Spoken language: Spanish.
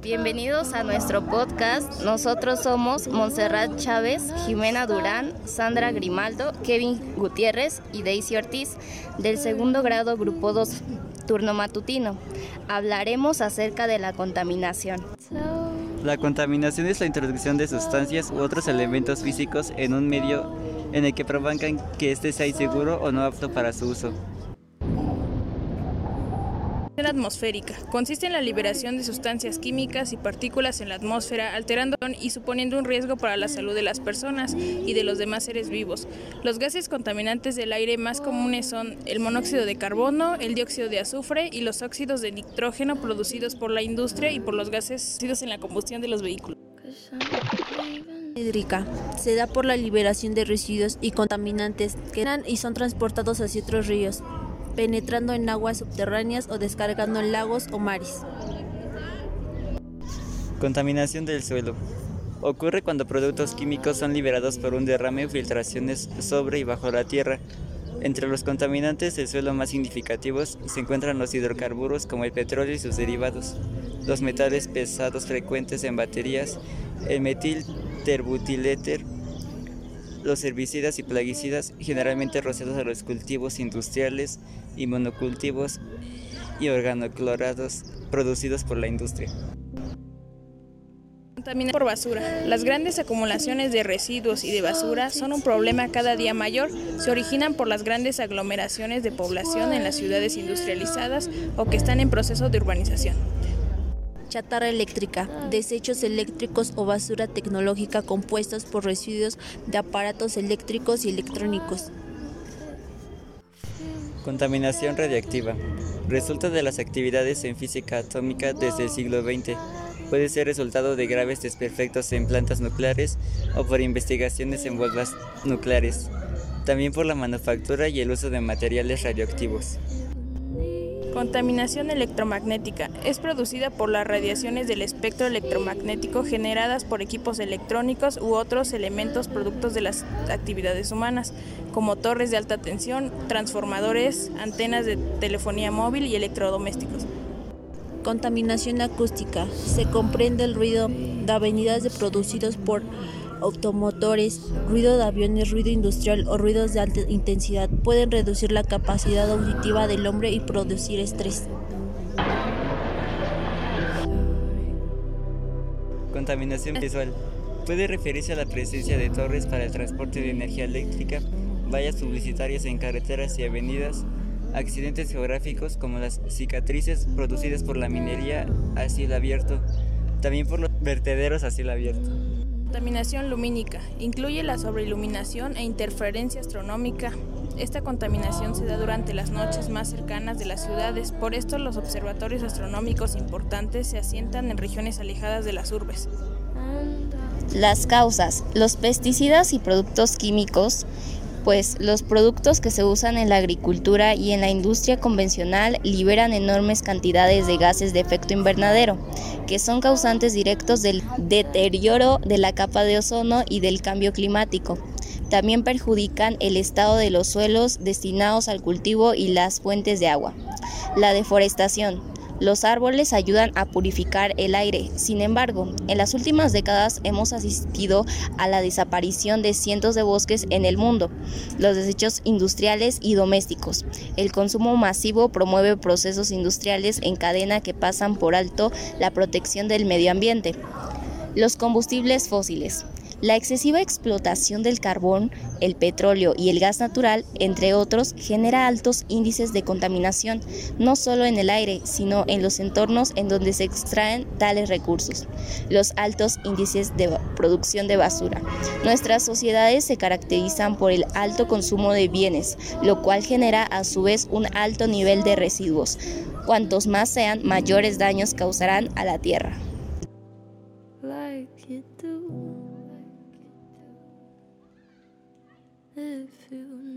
Bienvenidos a nuestro podcast. Nosotros somos Montserrat Chávez, Jimena Durán, Sandra Grimaldo, Kevin Gutiérrez y Daisy Ortiz, del segundo grado Grupo 2, turno matutino. Hablaremos acerca de la contaminación. La contaminación es la introducción de sustancias u otros elementos físicos en un medio en el que provocan que éste sea inseguro o no apto para su uso. Atmosférica. Consiste en la liberación de sustancias químicas y partículas en la atmósfera, alterando y suponiendo un riesgo para la salud de las personas y de los demás seres vivos. Los gases contaminantes del aire más comunes son el monóxido de carbono, el dióxido de azufre y los óxidos de nitrógeno producidos por la industria y por los gases en la combustión de los vehículos. Hídrica se da por la liberación de residuos y contaminantes que dan y son transportados hacia otros ríos, penetrando en aguas subterráneas o descargando en lagos o mares. Contaminación del suelo. Ocurre cuando productos químicos son liberados por un derrame o filtraciones sobre y bajo la tierra. Entre los contaminantes del suelo más significativos se encuentran los hidrocarburos como el petróleo y sus derivados, los metales pesados frecuentes en baterías, el metil terbutiléter, los herbicidas y plaguicidas generalmente rociados a los cultivos industriales y monocultivos y organoclorados producidos por la industria. Contaminación por basura. Las grandes acumulaciones de residuos y de basura son un problema cada día mayor. Se originan por las grandes aglomeraciones de población en las ciudades industrializadas o que están en proceso de urbanización chatarra eléctrica, desechos eléctricos o basura tecnológica compuestos por residuos de aparatos eléctricos y electrónicos. Contaminación radiactiva. Resulta de las actividades en física atómica desde el siglo XX. Puede ser resultado de graves desperfectos en plantas nucleares o por investigaciones en bombas nucleares. También por la manufactura y el uso de materiales radioactivos. Contaminación electromagnética. Es producida por las radiaciones del espectro electromagnético generadas por equipos electrónicos u otros elementos productos de las actividades humanas, como torres de alta tensión, transformadores, antenas de telefonía móvil y electrodomésticos. Contaminación acústica. Se comprende el ruido de avenidas producidos por automotores, ruido de aviones, ruido industrial o ruidos de alta intensidad pueden reducir la capacidad auditiva del hombre y producir estrés. Contaminación visual. Puede referirse a la presencia de torres para el transporte de energía eléctrica, vallas publicitarias en carreteras y avenidas, accidentes geográficos como las cicatrices producidas por la minería a cielo abierto, también por los vertederos a cielo abierto. Contaminación lumínica. Incluye la sobreiluminación e interferencia astronómica. Esta contaminación se da durante las noches más cercanas de las ciudades, por esto los observatorios astronómicos importantes se asientan en regiones alejadas de las urbes. Las causas. Los pesticidas y productos químicos pues los productos que se usan en la agricultura y en la industria convencional liberan enormes cantidades de gases de efecto invernadero, que son causantes directos del deterioro de la capa de ozono y del cambio climático. También perjudican el estado de los suelos destinados al cultivo y las fuentes de agua. La deforestación. Los árboles ayudan a purificar el aire. Sin embargo, en las últimas décadas hemos asistido a la desaparición de cientos de bosques en el mundo, los desechos industriales y domésticos. El consumo masivo promueve procesos industriales en cadena que pasan por alto la protección del medio ambiente. Los combustibles fósiles. La excesiva explotación del carbón, el petróleo y el gas natural, entre otros, genera altos índices de contaminación, no solo en el aire, sino en los entornos en donde se extraen tales recursos. Los altos índices de producción de basura. Nuestras sociedades se caracterizan por el alto consumo de bienes, lo cual genera a su vez un alto nivel de residuos. Cuantos más sean, mayores daños causarán a la tierra. to